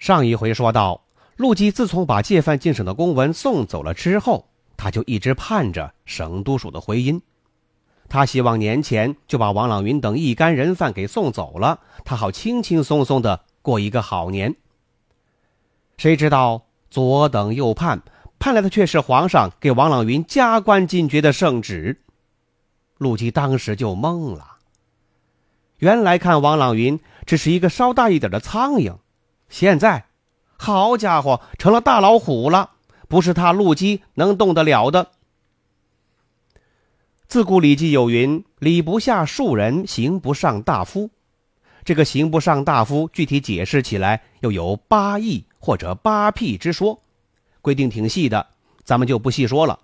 上一回说到，陆基自从把借犯进省的公文送走了之后，他就一直盼着省督署的回音。他希望年前就把王朗云等一干人犯给送走了，他好轻轻松松的过一个好年。谁知道左等右盼，盼来的却是皇上给王朗云加官进爵的圣旨。陆基当时就懵了。原来看王朗云只是一个稍大一点的苍蝇。现在，好家伙，成了大老虎了，不是他陆基能动得了的。自古《礼记》有云：“礼不下庶人，刑不上大夫。”这个“刑不上大夫”具体解释起来又有八义或者八辟之说，规定挺细的，咱们就不细说了。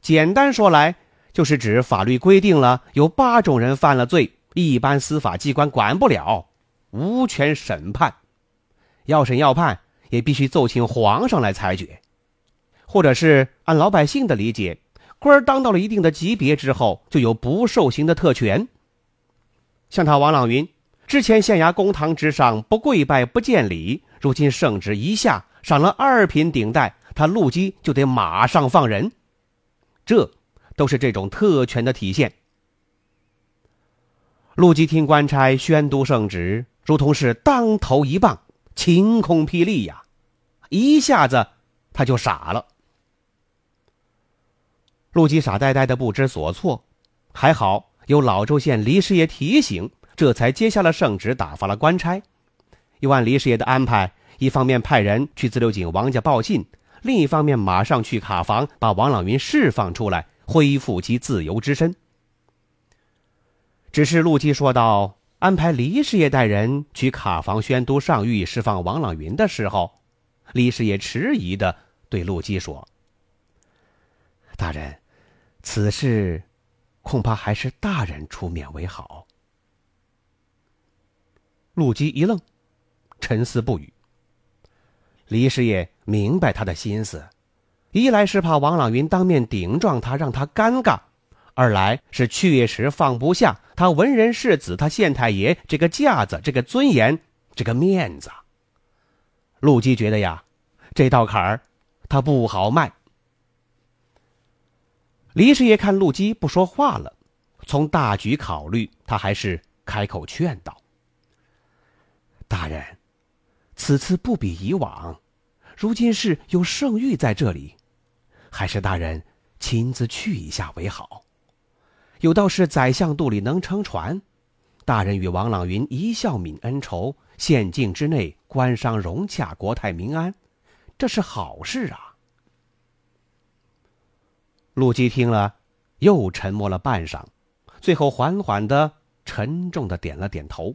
简单说来，就是指法律规定了有八种人犯了罪，一般司法机关管不了，无权审判。要审要判，也必须奏请皇上来裁决，或者是按老百姓的理解，官儿当到了一定的级别之后，就有不受刑的特权。像他王朗云，之前县衙公堂之上不跪拜不见礼，如今圣旨一下，赏了二品顶戴，他陆基就得马上放人，这都是这种特权的体现。陆基听官差宣读圣旨，如同是当头一棒。晴空霹雳呀！一下子他就傻了。陆基傻呆呆的不知所措，还好有老州县黎师爷提醒，这才接下了圣旨，打发了官差。又按黎师爷的安排，一方面派人去自流井王家报信，另一方面马上去卡房把王朗云释放出来，恢复其自由之身。只是陆基说道。安排李师爷带人去卡房宣读上谕，释放王朗云的时候，李师爷迟疑的对陆基说：“大人，此事恐怕还是大人出面为好。”陆基一愣，沉思不语。李师爷明白他的心思，一来是怕王朗云当面顶撞他，让他尴尬。二来是确实放不下他文人世子，他县太爷这个架子，这个尊严，这个面子。陆基觉得呀，这道坎儿他不好迈。李师爷看陆基不说话了，从大局考虑，他还是开口劝道：“大人，此次不比以往，如今是有圣谕在这里，还是大人亲自去一下为好。”有道是宰相肚里能撑船，大人与王朗云一笑泯恩仇，县境之内官商融洽，国泰民安，这是好事啊。陆基听了，又沉默了半晌，最后缓缓的、沉重的点了点头。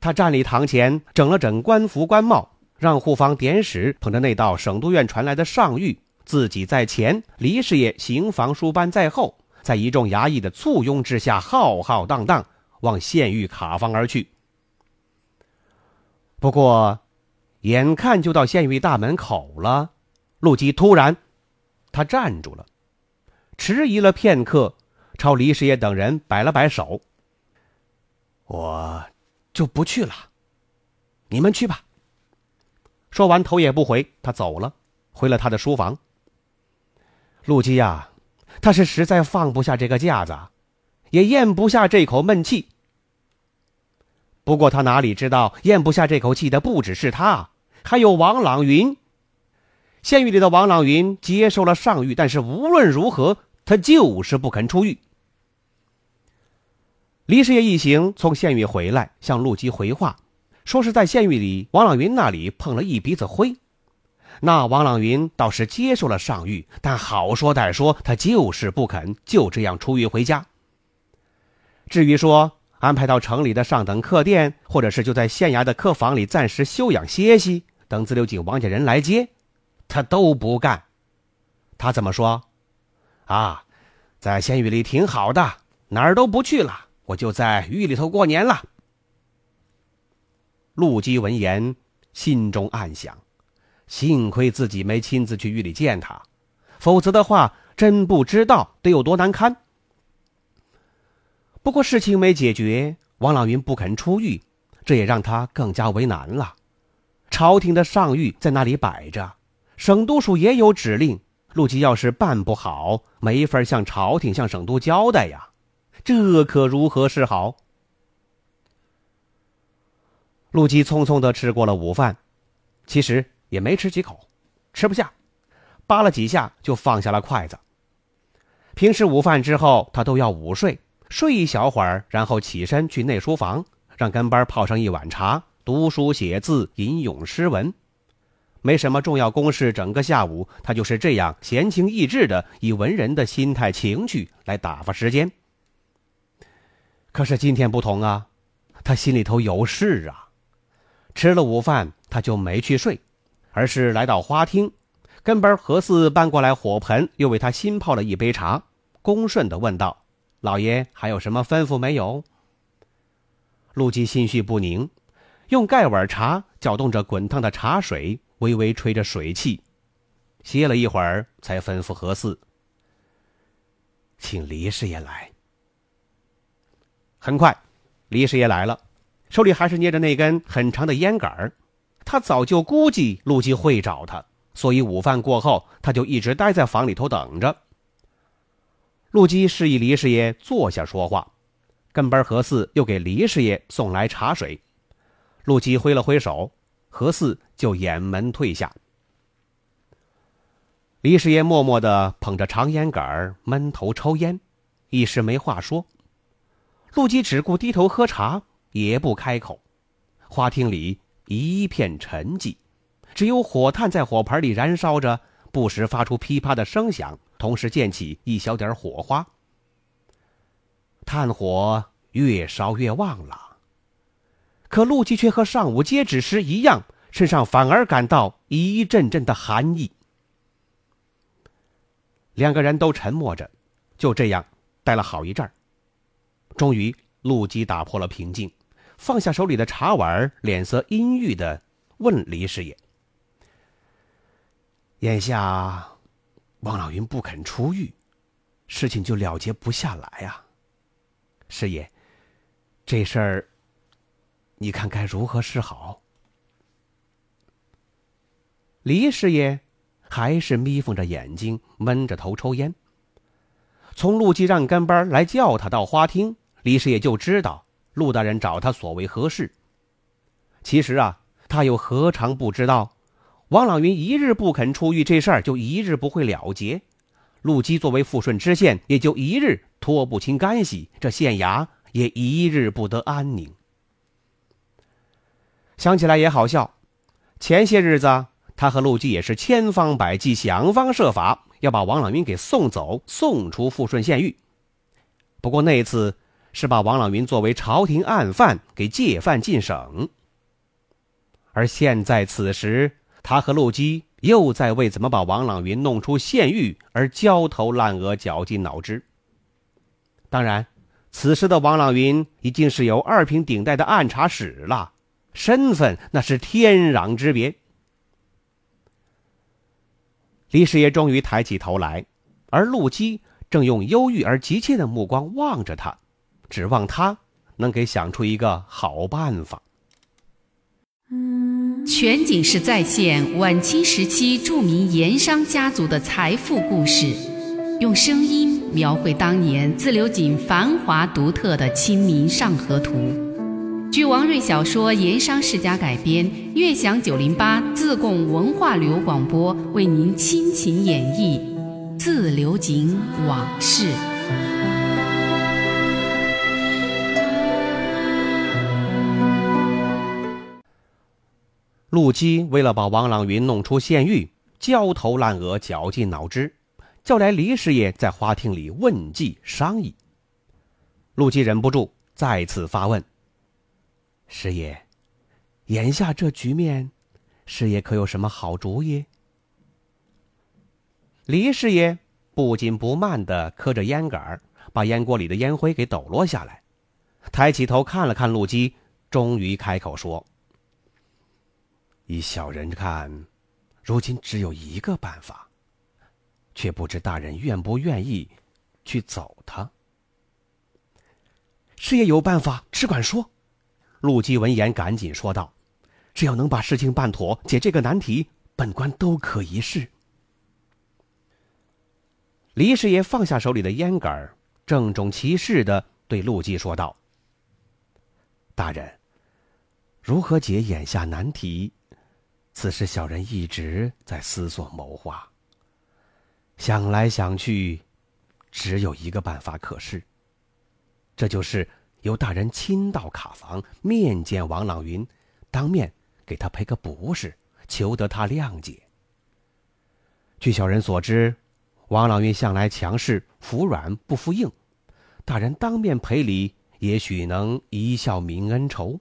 他站立堂前，整了整官服官帽，让护房典史捧着那道省督院传来的上谕，自己在前，黎师爷刑房书班在后。在一众衙役的簇拥之下，浩浩荡荡往县狱卡房而去。不过，眼看就到县狱大门口了，陆基突然，他站住了，迟疑了片刻，朝李师爷等人摆了摆手：“我就不去了，你们去吧。”说完，头也不回，他走了，回了他的书房。陆基呀。他是实在放不下这个架子，也咽不下这口闷气。不过他哪里知道，咽不下这口气的不只是他，还有王朗云。县狱里的王朗云接受了上谕，但是无论如何，他就是不肯出狱。李师爷一行从县狱回来，向陆基回话，说是在县狱里王朗云那里碰了一鼻子灰。那王朗云倒是接受了上谕，但好说歹说，他就是不肯就这样出狱回家。至于说安排到城里的上等客店，或者是就在县衙的客房里暂时休养歇息，等自流井王家人来接，他都不干。他怎么说？啊，在县狱里挺好的，哪儿都不去了，我就在狱里头过年了。陆基闻言，心中暗想：幸亏自己没亲自去狱里见他，否则的话，真不知道得有多难堪。不过事情没解决，王朗云不肯出狱，这也让他更加为难了。朝廷的上谕在那里摆着，省督署也有指令。陆基要是办不好，没法向朝廷、向省督交代呀，这可如何是好？陆基匆匆的吃过了午饭，其实也没吃几口，吃不下，扒了几下就放下了筷子。平时午饭之后，他都要午睡。睡一小会儿，然后起身去内书房，让跟班泡上一碗茶，读书写字，吟咏诗文。没什么重要公事，整个下午他就是这样闲情逸致的，以文人的心态情趣来打发时间。可是今天不同啊，他心里头有事啊。吃了午饭，他就没去睡，而是来到花厅，跟班何四搬过来火盆，又为他新泡了一杯茶，恭顺的问道。老爷还有什么吩咐没有？陆基心绪不宁，用盖碗茶搅动着滚烫的茶水，微微吹着水汽，歇了一会儿，才吩咐何四：“请李师爷来。”很快，李师爷来了，手里还是捏着那根很长的烟杆他早就估计陆基会找他，所以午饭过后，他就一直待在房里头等着。陆基示意黎师爷坐下说话，跟班何四又给黎师爷送来茶水。陆基挥了挥手，何四就掩门退下。黎师爷默默的捧着长烟杆闷头抽烟，一时没话说。陆基只顾低头喝茶，也不开口。花厅里一片沉寂，只有火炭在火盆里燃烧着，不时发出噼啪的声响。同时溅起一小点火花，炭火越烧越旺了。可陆基却和上午接旨时一样，身上反而感到一阵阵的寒意。两个人都沉默着，就这样待了好一阵儿。终于，陆基打破了平静，放下手里的茶碗，脸色阴郁的问李师爷：“眼下……”王老云不肯出狱，事情就了结不下来啊。师爷，这事儿，你看该如何是好？李师爷还是眯缝着眼睛，闷着头抽烟。从陆基让跟班来叫他到花厅，李师爷就知道陆大人找他所为何事。其实啊，他又何尝不知道？王朗云一日不肯出狱，这事儿就一日不会了结；陆基作为富顺知县，也就一日脱不清干系，这县衙也一日不得安宁。想起来也好笑，前些日子他和陆基也是千方百计、想方设法要把王朗云给送走，送出富顺县狱。不过那一次是把王朗云作为朝廷案犯给借犯进省，而现在此时。他和陆基又在为怎么把王朗云弄出县狱而焦头烂额、绞尽脑汁。当然，此时的王朗云已经是有二品顶戴的按察使了，身份那是天壤之别。李师爷终于抬起头来，而陆基正用忧郁而急切的目光望着他，指望他能给想出一个好办法。全景式再现晚清时期著名盐商家族的财富故事，用声音描绘当年自流井繁华独特的《清明上河图》。据王瑞小说《盐商世家》改编，悦享九零八自贡文化旅游广播为您倾情演绎《自流井往事》。陆基为了把王朗云弄出县狱，焦头烂额、绞尽脑汁，叫来黎师爷在花厅里问计商议。陆基忍不住再次发问：“师爷，眼下这局面，师爷可有什么好主意？”黎师爷不紧不慢的磕着烟杆把烟锅里的烟灰给抖落下来，抬起头看了看陆基，终于开口说：“以小人看，如今只有一个办法，却不知大人愿不愿意去走他。”师爷有办法，只管说。陆基闻言赶紧说道：“只要能把事情办妥，解这个难题，本官都可一试。”李师爷放下手里的烟杆，郑重其事的对陆基说道：“大人，如何解眼下难题？此事小人一直在思索谋划。想来想去，只有一个办法可是。这就是由大人亲到卡房面见王朗云，当面给他赔个不是，求得他谅解。据小人所知。”王朗云向来强势，服软不服硬。大人当面赔礼，也许能一笑泯恩仇。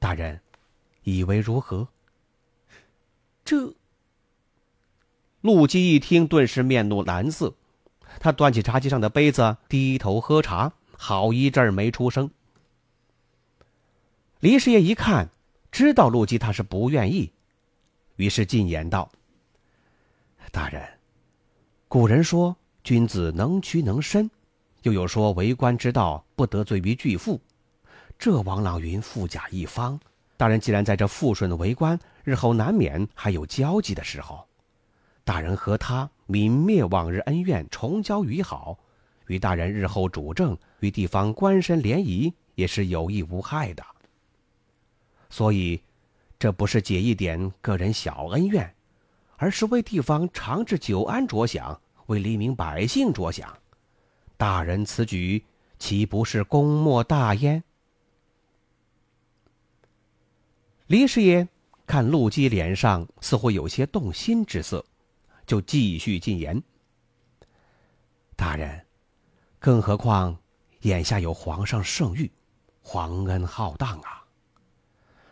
大人，以为如何？这……陆基一听，顿时面露难色。他端起茶几上的杯子，低头喝茶，好一阵儿没出声。李师爷一看，知道陆基他是不愿意，于是进言道：“大人。”古人说：“君子能屈能伸。”又有说：“为官之道，不得罪于巨富。”这王朗云富甲一方，大人既然在这富顺的为官，日后难免还有交集的时候。大人和他泯灭往日恩怨，重交于好，与大人日后主政，与地方官绅联谊，也是有益无害的。所以，这不是解一点个人小恩怨。而是为地方长治久安着想，为黎民百姓着想，大人此举岂不是功莫大焉？李师爷看陆基脸上似乎有些动心之色，就继续进言：“大人，更何况眼下有皇上圣谕，皇恩浩荡啊！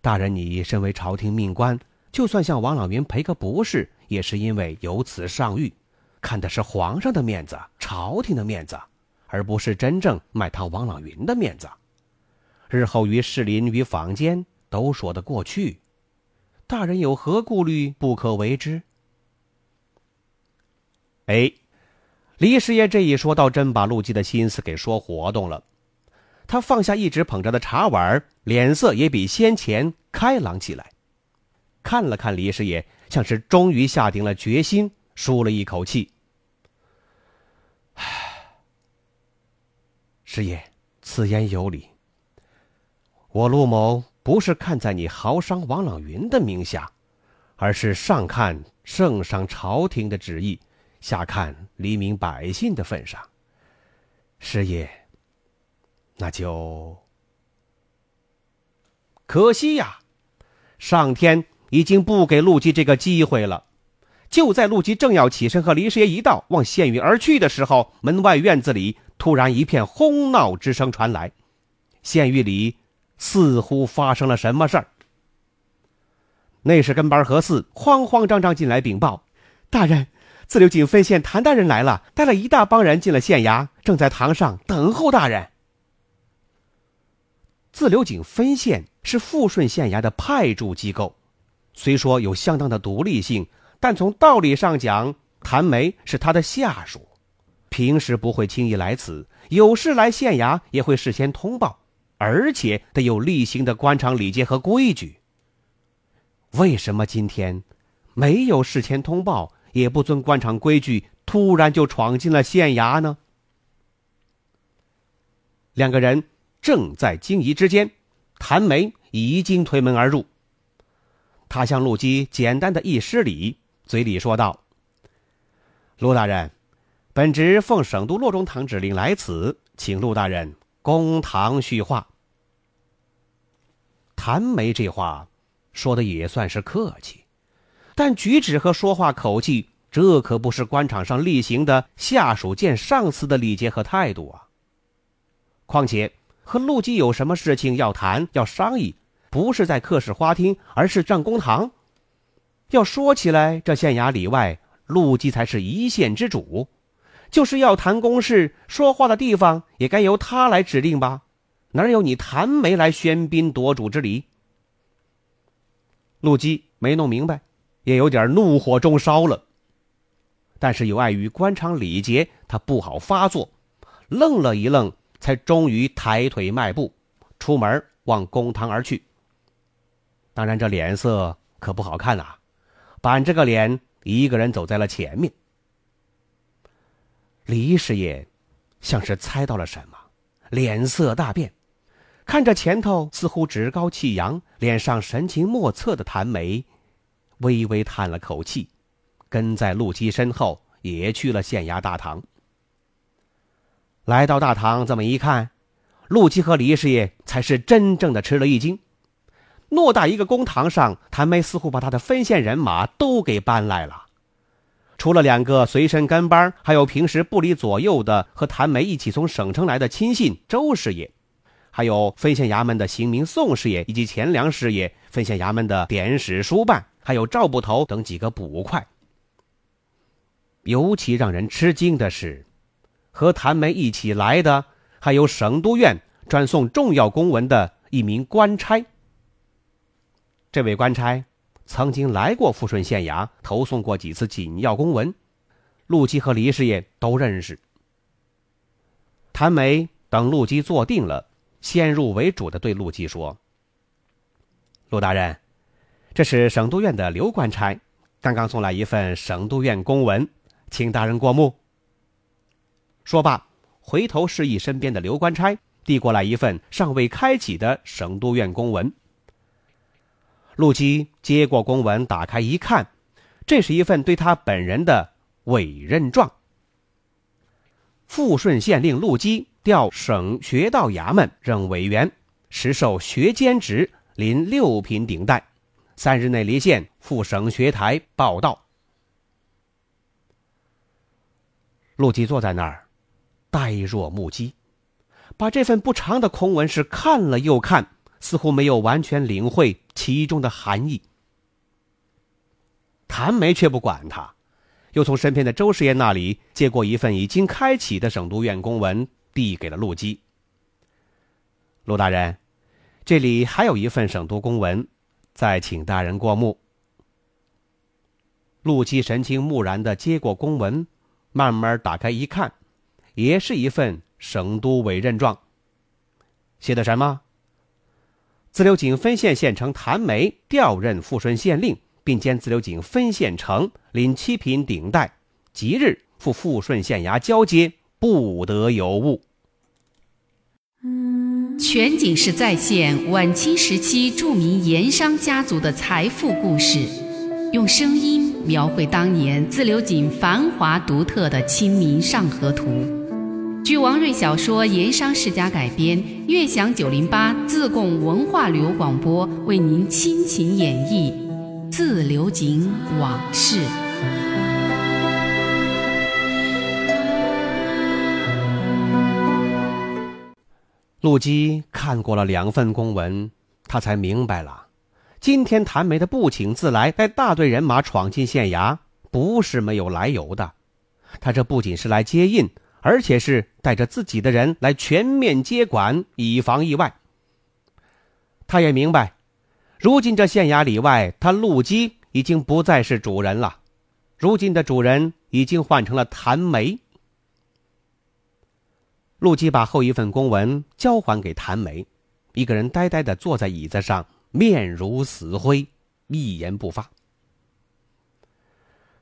大人，你身为朝廷命官，就算向王朗云赔个不是。”也是因为有此上谕，看的是皇上的面子、朝廷的面子，而不是真正卖他王朗云的面子。日后于士林与坊间都说得过去，大人有何顾虑不可为之？哎，李师爷这一说，倒真把陆基的心思给说活动了。他放下一直捧着的茶碗，脸色也比先前开朗起来，看了看李师爷。像是终于下定了决心，舒了一口气。师爷，此言有理。我陆某不是看在你豪商王朗云的名下，而是上看圣上朝廷的旨意，下看黎民百姓的份上。师爷，那就可惜呀，上天。已经不给陆基这个机会了。就在陆基正要起身和黎师爷一道往县狱而去的时候，门外院子里突然一片哄闹之声传来，县狱里似乎发生了什么事儿。那是跟班何四慌慌张张进来禀报：“大人，自流井分县谭大人来了，带了一大帮人进了县衙，正在堂上等候大人。”自流井分县是富顺县衙的派驻机构。虽说有相当的独立性，但从道理上讲，谭梅是他的下属，平时不会轻易来此，有事来县衙也会事先通报，而且得有例行的官场礼节和规矩。为什么今天没有事前通报，也不遵官场规矩，突然就闯进了县衙呢？两个人正在惊疑之间，谭梅已经推门而入。他向陆基简单的一施礼，嘴里说道：“陆大人，本职奉省都洛中堂指令来此，请陆大人公堂叙话。”谭梅这话说的也算是客气，但举止和说话口气，这可不是官场上例行的下属见上司的礼节和态度啊。况且和陆基有什么事情要谈要商议，不是在客室花厅，而是上公堂。要说起来，这县衙里外，陆基才是一县之主，就是要谈公事，说话的地方也该由他来指定吧？哪有你谭梅来喧宾夺主之理？陆基没弄明白，也有点怒火中烧了。但是有碍于官场礼节，他不好发作，愣了一愣。才终于抬腿迈步，出门往公堂而去。当然，这脸色可不好看呐，板着个脸，一个人走在了前面。李师爷像是猜到了什么，脸色大变，看着前头似乎趾高气扬、脸上神情莫测的谭梅，微微叹了口气，跟在陆基身后也去了县衙大堂。来到大堂，这么一看，陆基和李师爷才是真正的吃了一惊。偌大一个公堂上，谭梅似乎把他的分县人马都给搬来了，除了两个随身跟班，还有平时不离左右的和谭梅一起从省城来的亲信周师爷，还有分县衙门的刑名宋师爷以及钱粮师爷，分县衙门的典史书办，还有赵捕头等几个捕快。尤其让人吃惊的是。和谭梅一起来的，还有省督院专送重要公文的一名官差。这位官差曾经来过富顺县衙，投送过几次紧要公文，陆基和黎师爷都认识。谭梅等陆基坐定了，先入为主的对陆基说：“陆大人，这是省督院的刘官差，刚刚送来一份省督院公文，请大人过目。”说罢，回头示意身边的刘官差递过来一份尚未开启的省督院公文。陆基接过公文，打开一看，这是一份对他本人的委任状。富顺县令陆基调省学道衙门任委员，实授学监职，临六品顶戴，三日内离县赴省学台报到。陆基坐在那儿。呆若木鸡，把这份不长的空文是看了又看，似乎没有完全领会其中的含义。谭梅却不管他，又从身边的周师爷那里接过一份已经开启的省督院公文，递给了陆基。陆大人，这里还有一份省督公文，再请大人过目。陆基神情木然的接过公文，慢慢打开一看。也是一份省督委任状，写的什么？自流井分县县城谭梅调任富顺县令，并兼自流井分县城，领七品顶戴，即日赴富顺县衙交接，不得有误。全景式再现晚清时期著名盐商家族的财富故事，用声音描绘当年自流井繁华独特的《清明上河图》。据王瑞小说《盐商世家》改编，悦享九零八自贡文化旅游广播为您倾情演绎《自流井往事》。陆基看过了两份公文，他才明白了，今天谭梅的不请自来，带大队人马闯进县衙，不是没有来由的。他这不仅是来接应。而且是带着自己的人来全面接管，以防意外。他也明白，如今这县衙里外，他陆基已经不再是主人了。如今的主人已经换成了谭梅。陆基把后一份公文交还给谭梅，一个人呆呆的坐在椅子上，面如死灰，一言不发。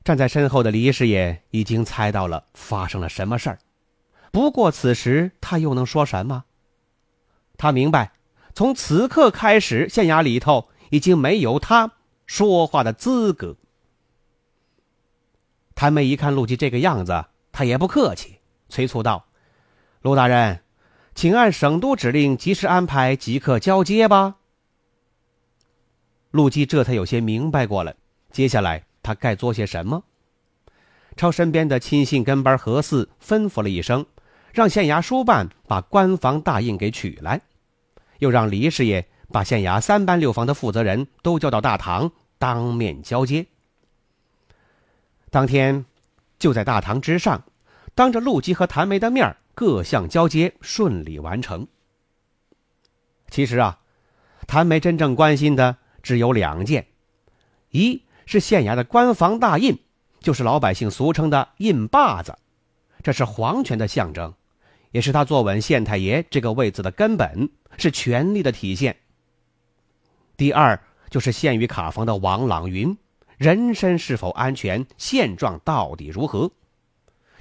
站在身后的李师爷已经猜到了发生了什么事儿。不过此时他又能说什么？他明白，从此刻开始，县衙里头已经没有他说话的资格。谭梅一看陆基这个样子，他也不客气，催促道：“陆大人，请按省督指令，及时安排，即刻交接吧。”陆基这才有些明白过来，接下来他该做些什么？朝身边的亲信跟班何四吩咐了一声。让县衙书办把官房大印给取来，又让李师爷把县衙三班六房的负责人都叫到大堂当面交接。当天，就在大堂之上，当着陆基和谭梅的面各项交接顺利完成。其实啊，谭梅真正关心的只有两件，一是县衙的官房大印，就是老百姓俗称的印把子，这是皇权的象征，也是他坐稳县太爷这个位子的根本，是权力的体现。第二就是县御卡房的王朗云。人身是否安全？现状到底如何？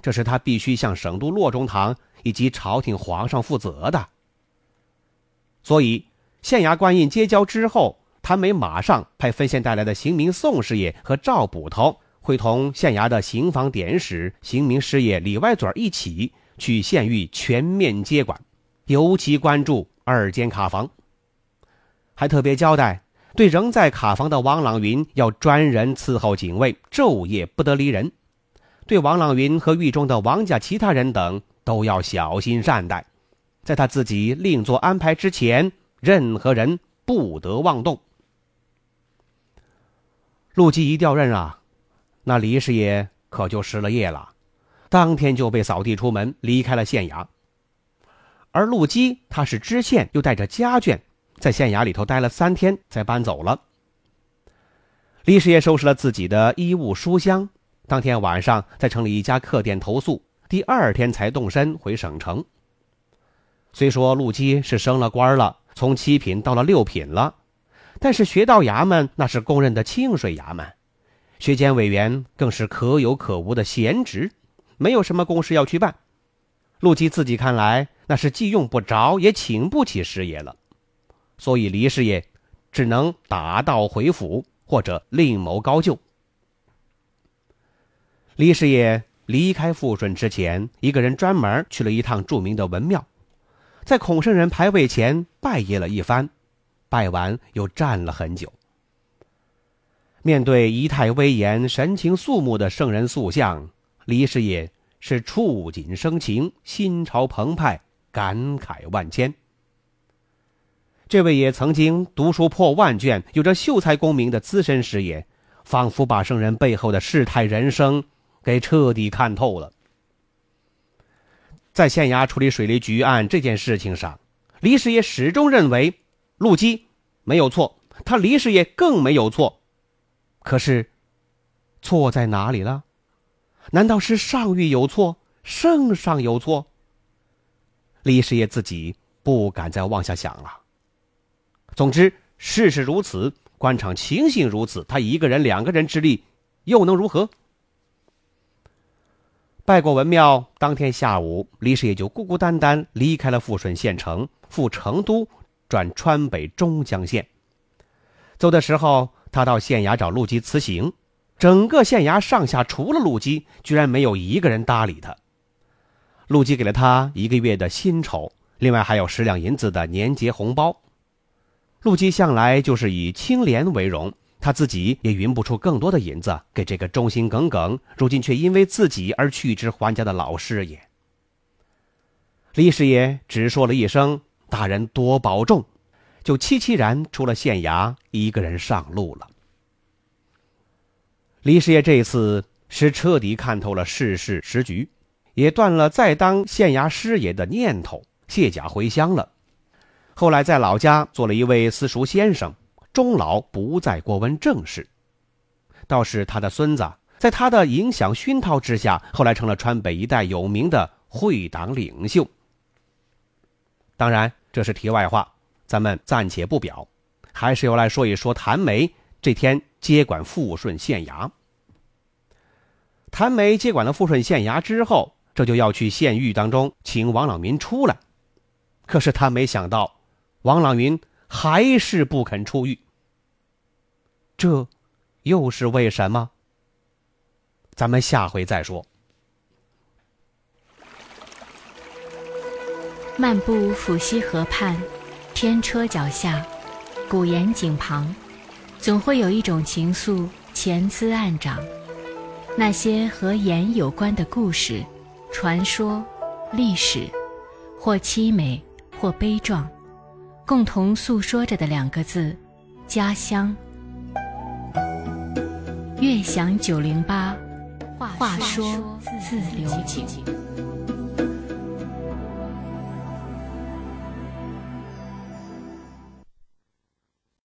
这是他必须向省都洛中堂以及朝廷皇上负责的。所以，县衙官印接交之后，谭梅马上派分县带来的刑名宋师爷和赵捕头，会同县衙的刑房典史、刑名师爷李歪嘴一起去县狱全面接管，尤其关注二间卡房，还特别交代。对仍在卡房的王朗云，要专人伺候警卫，昼夜不得离人；对王朗云和狱中的王家其他人等，都要小心善待。在他自己另做安排之前，任何人不得妄动。陆基一调任啊，那李师爷可就失了业了，当天就被扫地出门，离开了县衙。而陆基他是知县，又带着家眷。在县衙里头待了三天，才搬走了。李师爷收拾了自己的衣物书箱，当天晚上在城里一家客店投宿，第二天才动身回省城。虽说陆基是升了官了，从七品到了六品了，但是学道衙门那是公认的清水衙门，学监委员更是可有可无的闲职，没有什么公事要去办。陆基自己看来，那是既用不着，也请不起师爷了。所以，黎师爷只能打道回府，或者另谋高就。黎师爷离开富顺之前，一个人专门去了一趟著名的文庙，在孔圣人牌位前拜谒了一番，拜完又站了很久。面对仪态威严、神情肃穆的圣人塑像，黎师爷是触景生情，心潮澎湃，感慨万千。这位也曾经读书破万卷、有着秀才功名的资深师爷，仿佛把圣人背后的世态人生给彻底看透了。在县衙处理水利局案这件事情上，李师爷始终认为陆基没有错，他李师爷更没有错。可是，错在哪里了？难道是上谕有错，圣上有错？李师爷自己不敢再往下想了。总之，事实如此，官场情形如此，他一个人、两个人之力，又能如何？拜过文庙，当天下午，李氏也就孤孤单单离开了富顺县城，赴成都，转川北中江县。走的时候，他到县衙找陆基辞行，整个县衙上下除了陆基，居然没有一个人搭理他。陆基给了他一个月的薪酬，另外还有十两银子的年节红包。陆基向来就是以清廉为荣，他自己也匀不出更多的银子给这个忠心耿耿、如今却因为自己而去之还家的老师爷。李师爷只说了一声“大人多保重”，就凄凄然出了县衙，一个人上路了。李师爷这一次是彻底看透了世事时局，也断了再当县衙师爷的念头，卸甲回乡了。后来在老家做了一位私塾先生，终老不再过问政事。倒是他的孙子，在他的影响熏陶之下，后来成了川北一带有名的会党领袖。当然，这是题外话，咱们暂且不表，还是要来说一说谭梅这天接管富顺县衙。谭梅接管了富顺县衙之后，这就要去县狱当中请王朗民出来，可是他没想到。王朗云还是不肯出狱，这又是为什么？咱们下回再说。漫步抚溪河畔，天车脚下，古岩井旁，总会有一种情愫潜滋暗长。那些和盐有关的故事、传说、历史，或凄美，或悲壮，共同诉说着的两个字：家乡。悦享九零八，话说自流井。